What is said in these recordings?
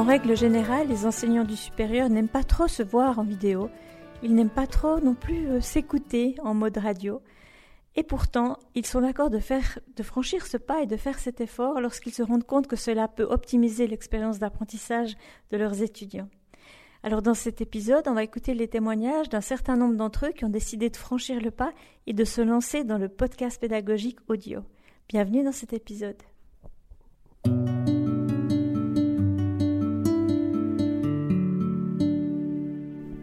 En règle générale, les enseignants du supérieur n'aiment pas trop se voir en vidéo, ils n'aiment pas trop non plus euh, s'écouter en mode radio. Et pourtant, ils sont d'accord de, faire, de franchir ce pas et de faire cet effort lorsqu'ils se rendent compte que cela peut optimiser l'expérience d'apprentissage de leurs étudiants. Alors dans cet épisode, on va écouter les témoignages d'un certain nombre d'entre eux qui ont décidé de franchir le pas et de se lancer dans le podcast pédagogique audio. Bienvenue dans cet épisode.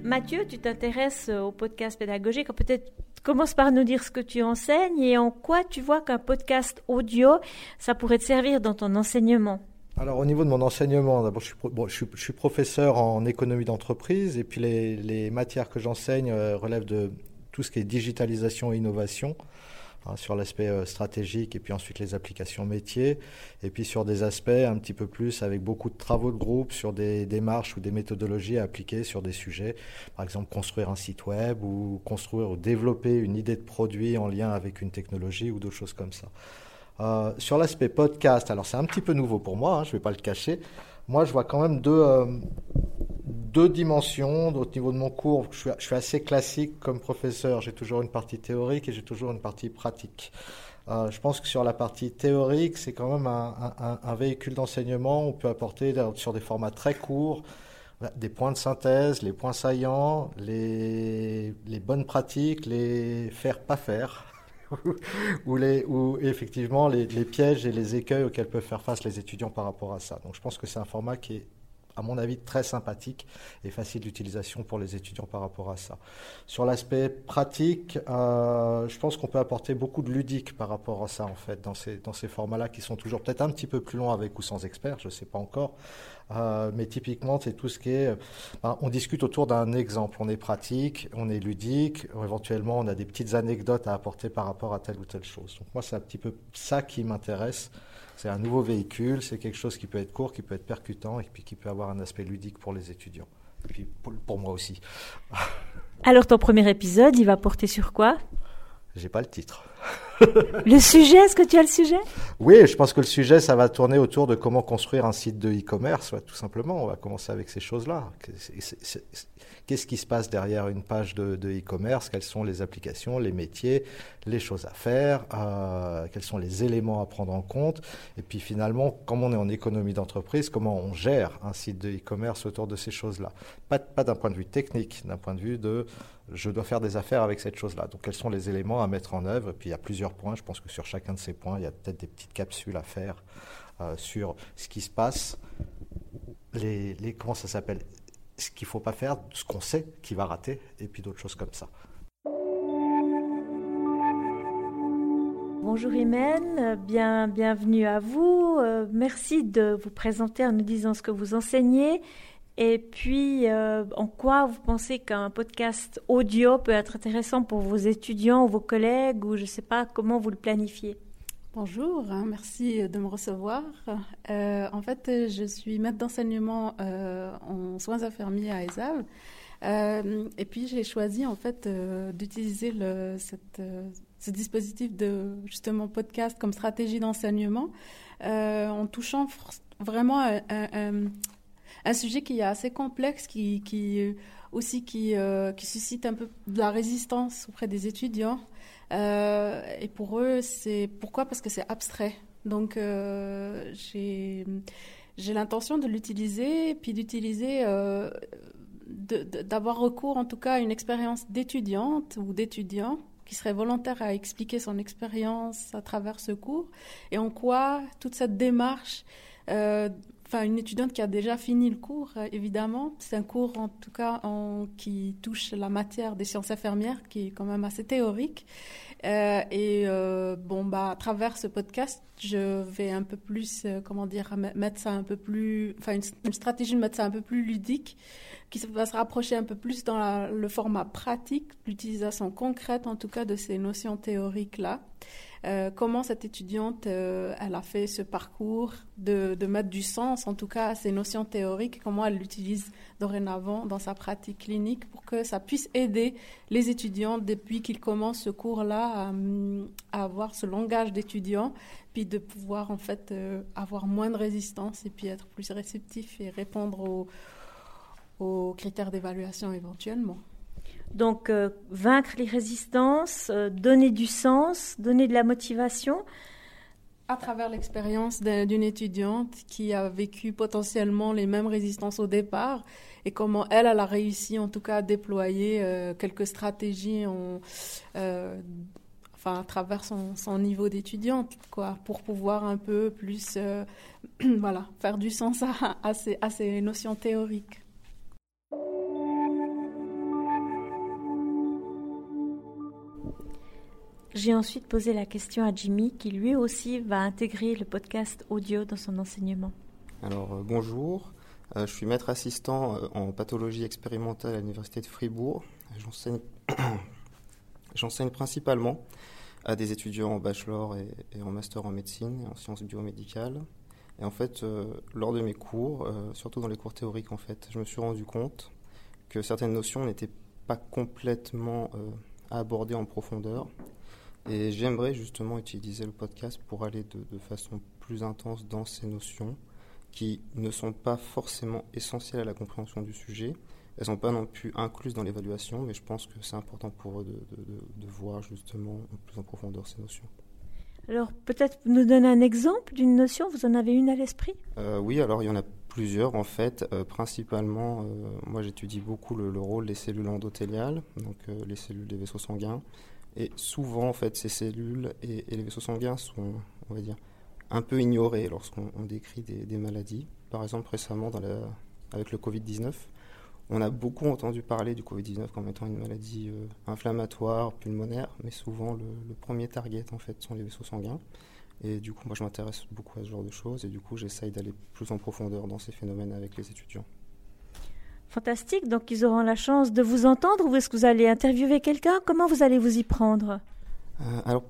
Mathieu, tu t'intéresses au podcast pédagogique. Peut-être commence par nous dire ce que tu enseignes et en quoi tu vois qu'un podcast audio, ça pourrait te servir dans ton enseignement. Alors au niveau de mon enseignement, d'abord je, suis professeur en économie d'entreprise et puis les, les matières que j'enseigne euh, relèvent de tout ce qui est digitalisation et innovation. Hein, sur l'aspect euh, stratégique et puis ensuite les applications métiers, et puis sur des aspects un petit peu plus avec beaucoup de travaux de groupe sur des démarches ou des méthodologies à appliquer sur des sujets, par exemple construire un site web ou construire ou développer une idée de produit en lien avec une technologie ou d'autres choses comme ça. Euh, sur l'aspect podcast, alors c'est un petit peu nouveau pour moi, hein, je ne vais pas le cacher. Moi, je vois quand même deux, euh, deux dimensions au niveau de mon cours. Je suis, assez classique comme professeur. J'ai toujours une partie théorique et j'ai toujours une partie pratique. Euh, je pense que sur la partie théorique, c'est quand même un, véhicule d'enseignement. On peut apporter sur des formats très courts des points de synthèse, les points saillants, les, bonnes pratiques, les faire pas faire. ou, effectivement les, pièges et les écueils auxquels peuvent faire face les étudiants par rapport à ça. Donc je pense que c'est un format qui est à mon avis, très sympathique et facile d'utilisation pour les étudiants par rapport à ça. Sur l'aspect pratique, euh, je pense qu'on peut apporter beaucoup de ludique par rapport à ça, en fait, dans ces, dans ces formats-là qui sont toujours peut-être un petit peu plus longs avec ou sans experts, je ne sais pas encore. Euh, mais typiquement, c'est tout ce qui est. Euh, on discute autour d'un exemple. On est pratique, on est ludique. Éventuellement, on a des petites anecdotes à apporter par rapport à telle ou telle chose. Donc moi, c'est un petit peu ça qui m'intéresse c'est un nouveau véhicule, c'est quelque chose qui peut être court, qui peut être percutant et puis qui peut avoir un aspect ludique pour les étudiants. Et puis pour, moi aussi. Alors ton premier épisode, il va porter sur quoi? J'ai pas le titre. le sujet, est-ce que tu as le sujet? Oui, je pense que le sujet, ça va tourner autour de comment construire un site de e-commerce, tout simplement. On va commencer avec ces choses-là. Qu'est-ce qui se passe derrière une page de e-commerce? Quelles sont les applications, les métiers, les choses à faire? Euh, Quels sont les éléments à prendre en compte? Et puis finalement, comme on est en économie d'entreprise, comment on gère un site de e-commerce autour de ces choses-là? Pas, d'un point de vue technique, d'un point de vue de je dois faire des affaires avec cette chose-là. Donc quels sont les éléments à mettre en œuvre? Plusieurs points. Je pense que sur chacun de ces points, il y a peut-être des petites capsules à faire euh, sur ce qui se passe, les, comment ça s'appelle ce qu'il ne faut pas faire, ce qu'on sait qui va rater, et puis d'autres choses comme ça. Bonjour Imen, bien, bienvenue à vous. Euh, merci de vous présenter en nous disant ce que vous enseignez et puis euh, en quoi vous pensez qu'un podcast audio peut être intéressant pour vos étudiants ou vos collègues ou je ne sais pas comment vous le planifiez? Bonjour, hein, merci de me recevoir. Euh, en fait, je suis maître d'enseignement euh, en soins infirmiers à ESAV. Et puis j'ai choisi en fait d'utiliser ce dispositif de justement podcast comme stratégie d'enseignement en touchant vraiment un, sujet qui est assez complexe, qui, qui aussi qui, qui suscite un peu de la résistance auprès des étudiants. Euh, et pour eux, c'est pourquoi? Parce que c'est abstrait. Donc euh, j'ai l'intention de l'utiliser, puis d'utiliser, euh, d'avoir recours en tout cas à une expérience d'étudiante ou d'étudiant qui serait volontaire à expliquer son expérience à travers ce cours et en quoi toute cette démarche enfin une étudiante qui a déjà fini le cours, évidemment. C'est un cours en tout cas qui touche la matière des sciences infirmières, qui est quand même assez théorique. Euh, et euh, bon, bah, à travers ce podcast, je vais un peu plus, euh, comment dire, mettre ça un peu plus, enfin, une, stratégie de mettre ça un peu plus ludique, qui va se rapprocher un peu plus dans le format pratique, l'utilisation concrète, en tout cas, de ces notions théoriques-là. Euh, comment cette étudiante, euh, a fait ce parcours de, mettre du sens, en tout cas à ces notions théoriques, comment elle l'utilise dorénavant dans sa pratique clinique pour que ça puisse aider les étudiants depuis qu'ils commencent ce cours-là à, avoir ce langage d'étudiant, puis de pouvoir en fait euh, avoir moins de résistance et puis être plus réceptif et répondre aux critères d'évaluation éventuellement? Donc, euh, vaincre les résistances, euh, donner du sens, donner de la motivation. À travers l'expérience d'une étudiante qui a vécu potentiellement les mêmes résistances au départ et comment elle, elle a réussi en tout cas à déployer euh, quelques stratégies en, enfin, à travers son, niveau d'étudiante, pour pouvoir un peu plus, voilà, faire du sens à, à, à ces notions théoriques. J'ai ensuite posé la question à Jimmy qui lui aussi va intégrer le podcast audio dans son enseignement. Alors euh, bonjour, euh, je suis maître assistant euh, en pathologie expérimentale à l'université de Fribourg. J'enseigne principalement à des étudiants en bachelor et, en master en médecine et en sciences biomédicales. Et en fait, lors de mes cours, surtout dans les cours théoriques, en fait, je me suis rendu compte que certaines notions n'étaient pas complètement abordées en profondeur et j'aimerais justement utiliser le podcast pour aller de, façon plus intense dans ces notions qui ne sont pas forcément essentielles à la compréhension du sujet. Elles ne sont pas non plus incluses dans l'évaluation, mais je pense que c'est important pour eux de, voir justement plus en profondeur ces notions. Alors peut-être nous donner un exemple d'une notion, vous en avez une à l'esprit? Euh, Oui, alors il y en a plusieurs en fait. Euh, principalement, euh, moi j'étudie beaucoup le, le, rôle des cellules endothéliales, donc les cellules des vaisseaux sanguins. Et souvent, en fait, ces cellules et, les vaisseaux sanguins sont, on va dire, un peu ignorés lorsqu'on décrit des, maladies. Par exemple, récemment, avec le Covid-19, on a beaucoup entendu parler du Covid-19 comme étant une maladie euh, inflammatoire, pulmonaire, mais souvent le, le, premier target, en fait, sont les vaisseaux sanguins. Et du coup, moi, je m'intéresse beaucoup à ce genre de choses, et du coup, j'essaye d'aller plus en profondeur dans ces phénomènes avec les étudiants. Fantastique. Donc, ils auront la chance de vous entendre ou est-ce que vous allez interviewer quelqu'un? Comment vous allez vous y prendre? Euh, Alors,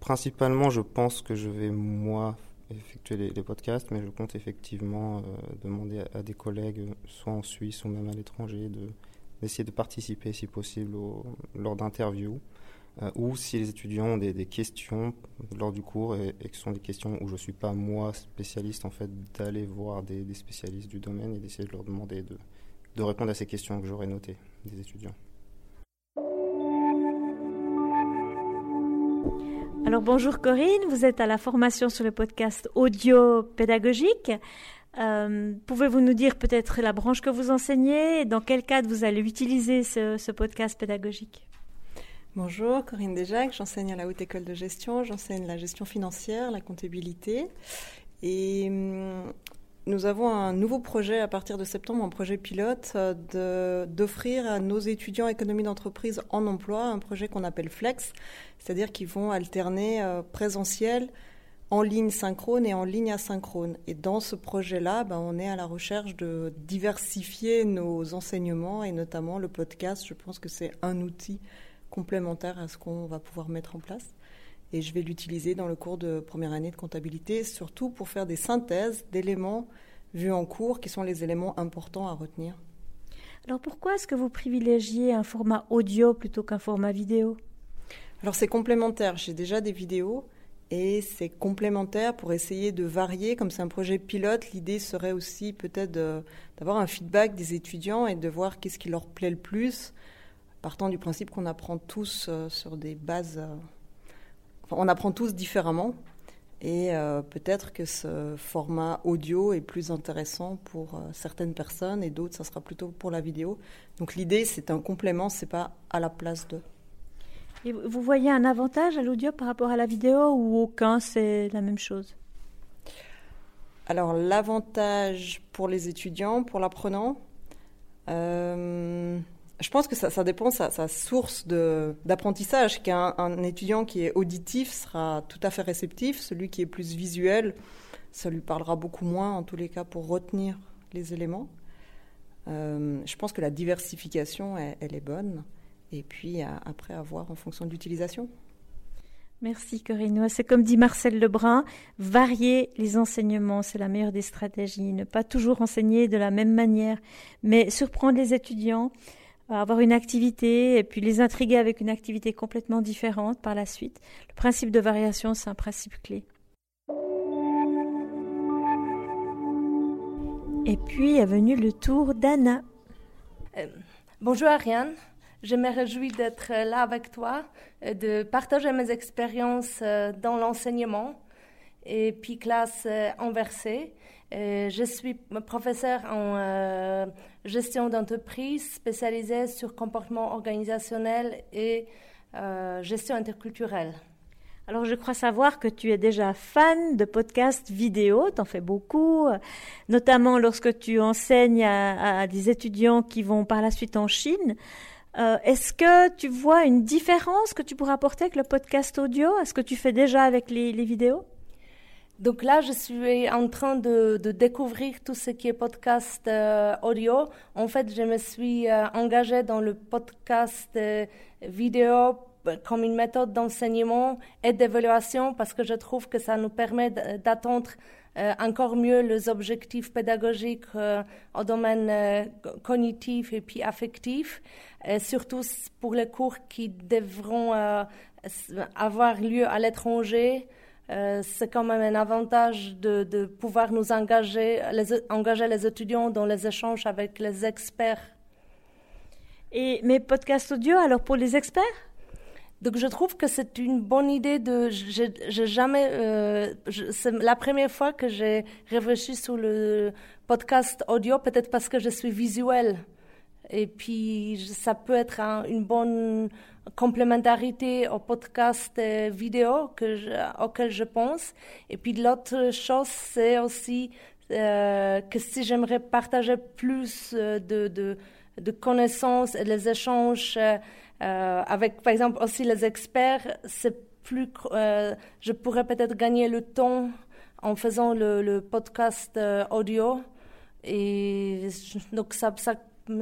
principalement, je pense que je vais, moi, effectuer les, podcasts, mais je compte effectivement euh, demander à, des collègues, soit en Suisse ou même à l'étranger, d'essayer de, participer, si possible, lors d'interviews. Euh, ou si les étudiants ont des, questions lors du cours et, que ce sont des questions où je ne suis pas moi spécialiste, en fait, d'aller voir des, des, spécialistes du domaine et d'essayer de leur demander de, de répondre à ces questions que j'aurais notées des étudiants. Alors bonjour Corinne, vous êtes à la formation sur le podcast audio pédagogique. Euh, pouvez-vous nous dire peut-être la branche que vous enseignez et dans quel cadre vous allez utiliser ce, ce podcast pédagogique? Bonjour, Corinne Desjacques, j'enseigne à la Haute École de Gestion, j'enseigne la gestion financière, la comptabilité. Et hum, nous avons un nouveau projet à partir de septembre, un projet pilote euh, d'offrir à nos étudiants économie d'entreprise en emploi un projet qu'on appelle Flex, c'est-à-dire qu'ils vont alterner euh, présentiel, en ligne synchrone et en ligne asynchrone. Et dans ce projet-là, ben, on est à la recherche de diversifier nos enseignements et notamment le podcast. Je pense que c'est un outil complémentaire à ce qu'on va pouvoir mettre en place et je vais l'utiliser dans le cours de première année de comptabilité, surtout pour faire des synthèses d'éléments vus en cours qui sont les éléments importants à retenir. Alors pourquoi est-ce que vous privilégiez un format audio plutôt qu'un format vidéo? Alors c'est complémentaire, j'ai déjà des vidéos et c'est complémentaire pour essayer de varier. Comme c'est un projet pilote, l'idée serait aussi peut-être d'avoir un feedback des étudiants et de voir qu'est-ce qui leur plaît le plus, partant du principe qu'on apprend tous euh, sur des bases euh, on apprend tous différemment. Et euh, peut-être que ce format audio est plus intéressant pour euh, certaines personnes et d'autres, ça sera plutôt pour la vidéo. Donc l'idée, c'est un complément, c'est pas à la place de. Et vous voyez un avantage à l'audio par rapport à la vidéo ou aucun, c'est la même chose? Alors l'avantage pour les étudiants, pour l'apprenant, euh, je pense que ça, dépend de sa, source d'apprentissage. Qu'un un étudiant qui est auditif sera tout à fait réceptif. Celui qui est plus visuel, ça lui parlera beaucoup moins, en tous les cas, pour retenir les éléments. Euh, je pense que la diversification, elle, est bonne. Et puis, après, à voir en fonction de l'utilisation. Merci Corinne. C'est comme dit Marcel Lebrun, varier les enseignements, c'est la meilleure des stratégies. Ne pas toujours enseigner de la même manière, mais surprendre les étudiants, avoir une activité et puis les intriguer avec une activité complètement différente par la suite. Le principe de variation, c'est un principe clé. Et puis est venu le tour d'Anna. Euh, bonjour Ariane, je me réjouis d'être là avec toi, de partager mes expériences euh, dans l'enseignement et puis classe euh, inversée. Je suis professeur en gestion d'entreprise spécialisée sur comportement organisationnel et gestion interculturelle. Alors je crois savoir que tu es déjà fan de podcasts vidéo, tu en fais beaucoup, notamment lorsque tu enseignes à, des étudiants qui vont par la suite en Chine. Euh, est-ce que tu vois une différence que tu pourrais apporter avec le podcast audio? Est-ce que tu fais déjà avec les, vidéos? Donc là, je suis en train de, découvrir tout ce qui est podcast euh, audio. En fait, je me suis euh, engagée dans le podcast vidéo comme une méthode d'enseignement et d'évaluation parce que je trouve que ça nous permet d'atteindre euh, encore mieux les objectifs pédagogiques euh, au domaine euh, cognitif et puis affectif, surtout pour les cours qui devront avoir lieu à l'étranger. C'est quand même un avantage de, de pouvoir nous engager les, engager les étudiants dans les échanges avec les experts. Et mes podcasts audio, alors pour les experts? Donc je trouve que c'est une bonne idée de. J'ai jamais. Euh, c'est la première fois que j'ai réfléchi sur le podcast audio, peut-être parce que je suis visuelle. Et puis ça peut être une bonne complémentarité au podcast euh, vidéo que auquel je pense. Et puis l'autre chose, c'est aussi euh, que si j'aimerais partager plus euh, de, de, connaissances et les échanges. Avec, par exemple, aussi les experts, c'est plus, je pourrais peut-être gagner le temps en faisant le, podcast audio. Et donc, ça, ça,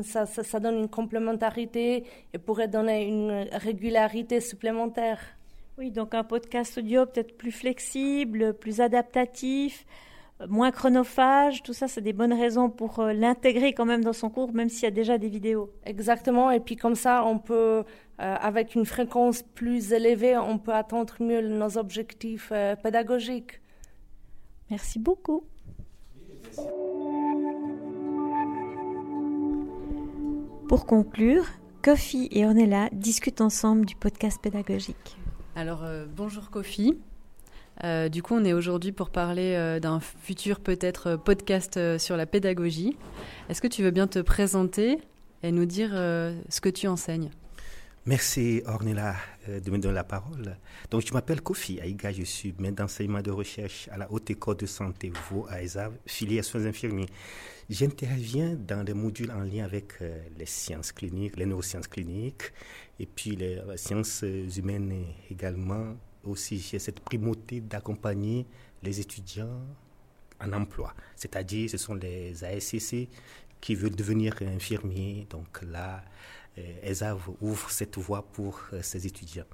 ça, ça, donne une complémentarité et pourrait donner une régularité supplémentaire. Oui, donc un podcast audio peut-être plus flexible, plus adaptatif, moins chronophage, tout ça, c'est des bonnes raisons pour euh, l'intégrer quand même dans son cours, même s'il y a déjà des vidéos. Exactement, et puis comme ça, on peut, euh, avec une fréquence plus élevée, on peut atteindre mieux nos objectifs euh, pédagogiques. Merci beaucoup. Pour conclure, Kofi et Ornella discutent ensemble du podcast pédagogique. Alors, bonjour Kofi. Euh, du coup, on est aujourd'hui pour parler euh, d'un futur peut-être euh, podcast sur la pédagogie. Est-ce que tu veux bien te présenter et nous dire ce que tu enseignes? Merci Ornella de me donner la parole. Donc, je m'appelle Kofi Aïga, je suis maître d'enseignement de recherche à la Haute École de Santé Vaud à ESAV, filière soins infirmiers. J'interviens dans des modules en lien avec les sciences cliniques, les neurosciences cliniques, et puis les sciences humaines également, aussi j'ai cette primauté d'accompagner les étudiants en emploi. C'est-à-dire, ce sont les ASCC qui veulent devenir infirmiers. Donc là, euh, ESAV ouvre cette voie pour euh, ces étudiants.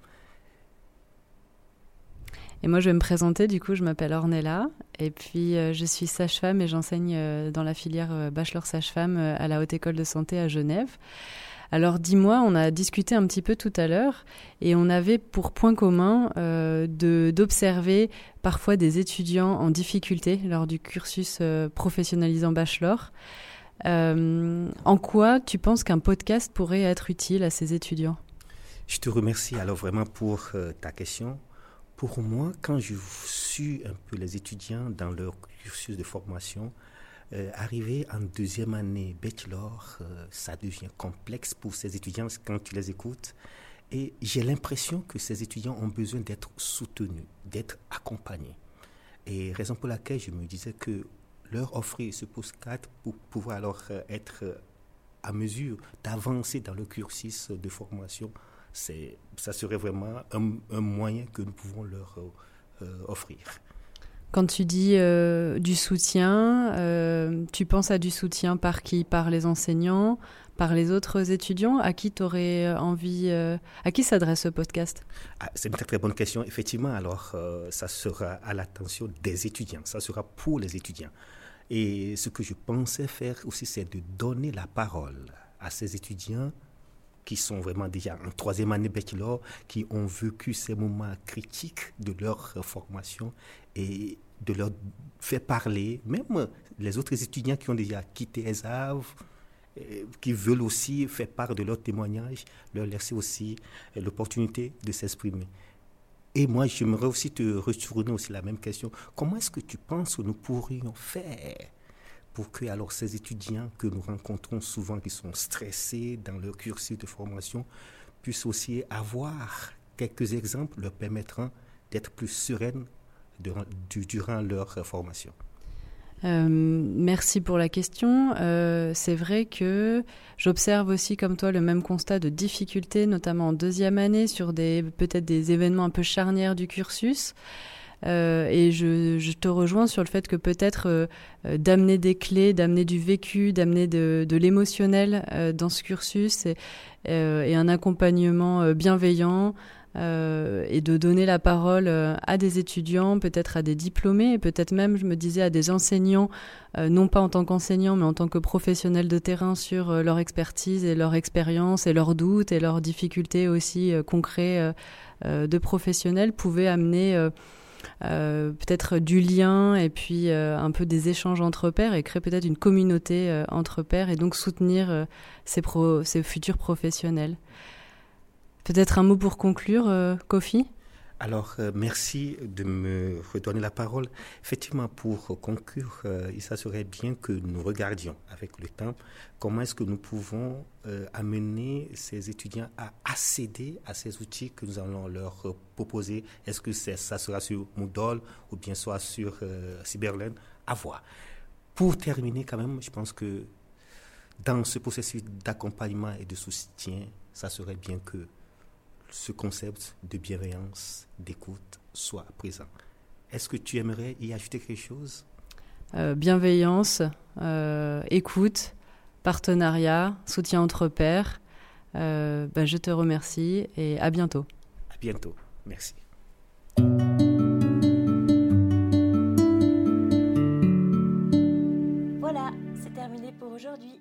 Et moi, je vais me présenter. Du coup, je m'appelle Ornella. Et puis, euh, je suis sage-femme et j'enseigne dans la filière bachelor sage-femme à la Haute École de Santé à Genève. Alors dis-moi, on a discuté un petit peu tout à l'heure et on avait pour point commun euh, d'observer parfois des étudiants en difficulté lors du cursus euh, professionnalisant bachelor. Euh, en quoi tu penses qu'un podcast pourrait être utile à ces étudiants? Je te remercie alors vraiment pour ta question. Pour moi, quand je suis un peu les étudiants dans leur cursus de formation, euh, en deuxième année bachelor, euh, ça devient complexe pour ces étudiants quand tu les écoutes. Et j'ai l'impression que ces étudiants ont besoin d'être soutenus, d'être accompagnés. Et raison pour laquelle je me disais que leur offrir ce post-4 pour pouvoir alors euh, être à mesure d'avancer dans le cursus de formation, c'est, ça serait vraiment un, un, moyen que nous pouvons leur offrir. Quand tu dis euh, du soutien, euh, tu penses à du soutien par qui? Par les enseignants? Par les autres étudiants? À qui tu aurais envie, à qui s'adresse ce podcast? Ah, C'est une très, très bonne question. Effectivement, alors ça sera à l'attention des étudiants, ça sera pour les étudiants. Et ce que je pensais faire aussi, c'est de donner la parole à ces étudiants qui sont vraiment déjà en troisième année bachelor, qui ont vécu ces moments critiques de leur formation et de leur faire parler, même les autres étudiants qui ont déjà quitté ESAV, qui veulent aussi faire part de leur témoignage, leur laisser aussi l'opportunité de s'exprimer. Et moi, j'aimerais aussi te retourner aussi la même question. Comment est-ce que tu penses que nous pourrions faire pour que alors ces étudiants que nous rencontrons souvent qui sont stressés dans leur cursus de formation puissent aussi avoir quelques exemples leur permettant d'être plus sereines durant leur formation? Euh, merci pour la question. Euh, c'est vrai que j'observe aussi comme toi le même constat de difficulté, notamment en deuxième année, sur des peut-être des événements un peu charnières du cursus. Euh, et je, te rejoins sur le fait que peut-être euh, euh, d'amener des clés, d'amener du vécu, d'amener de, de l'émotionnel dans ce cursus et, et un accompagnement bienveillant. Euh, et de donner la parole à des étudiants, peut-être à des diplômés, et peut-être même, je me disais, à des enseignants, euh, non pas en tant qu'enseignants, mais en tant que professionnels de terrain sur euh, leur expertise et leur expérience et leurs doutes et leurs difficultés aussi concrets de professionnels, pouvaient amener euh, peut-être du lien et puis euh, un peu des échanges entre pairs et créer peut-être une communauté euh, entre pairs et donc soutenir ces futurs professionnels. Peut-être un mot pour conclure, Kofi? Alors, euh, merci de me redonner la parole. Effectivement, pour conclure, euh, il serait bien que nous regardions avec le temps comment est-ce que nous pouvons euh, amener ces étudiants à accéder à ces outils que nous allons leur proposer. Est-ce que ça sera sur Moodle ou bien soit sur Cyberlearn À voir. Pour terminer, quand même, je pense que dans ce processus d'accompagnement et de soutien, ça serait bien que ce concept de bienveillance, d'écoute soit présent. Est-ce que tu aimerais y ajouter quelque chose? Euh, Bienveillance, euh, écoute, partenariat, soutien entre pairs. Euh, bah, je te remercie et à bientôt. À bientôt. Merci. Voilà, c'est terminé pour aujourd'hui.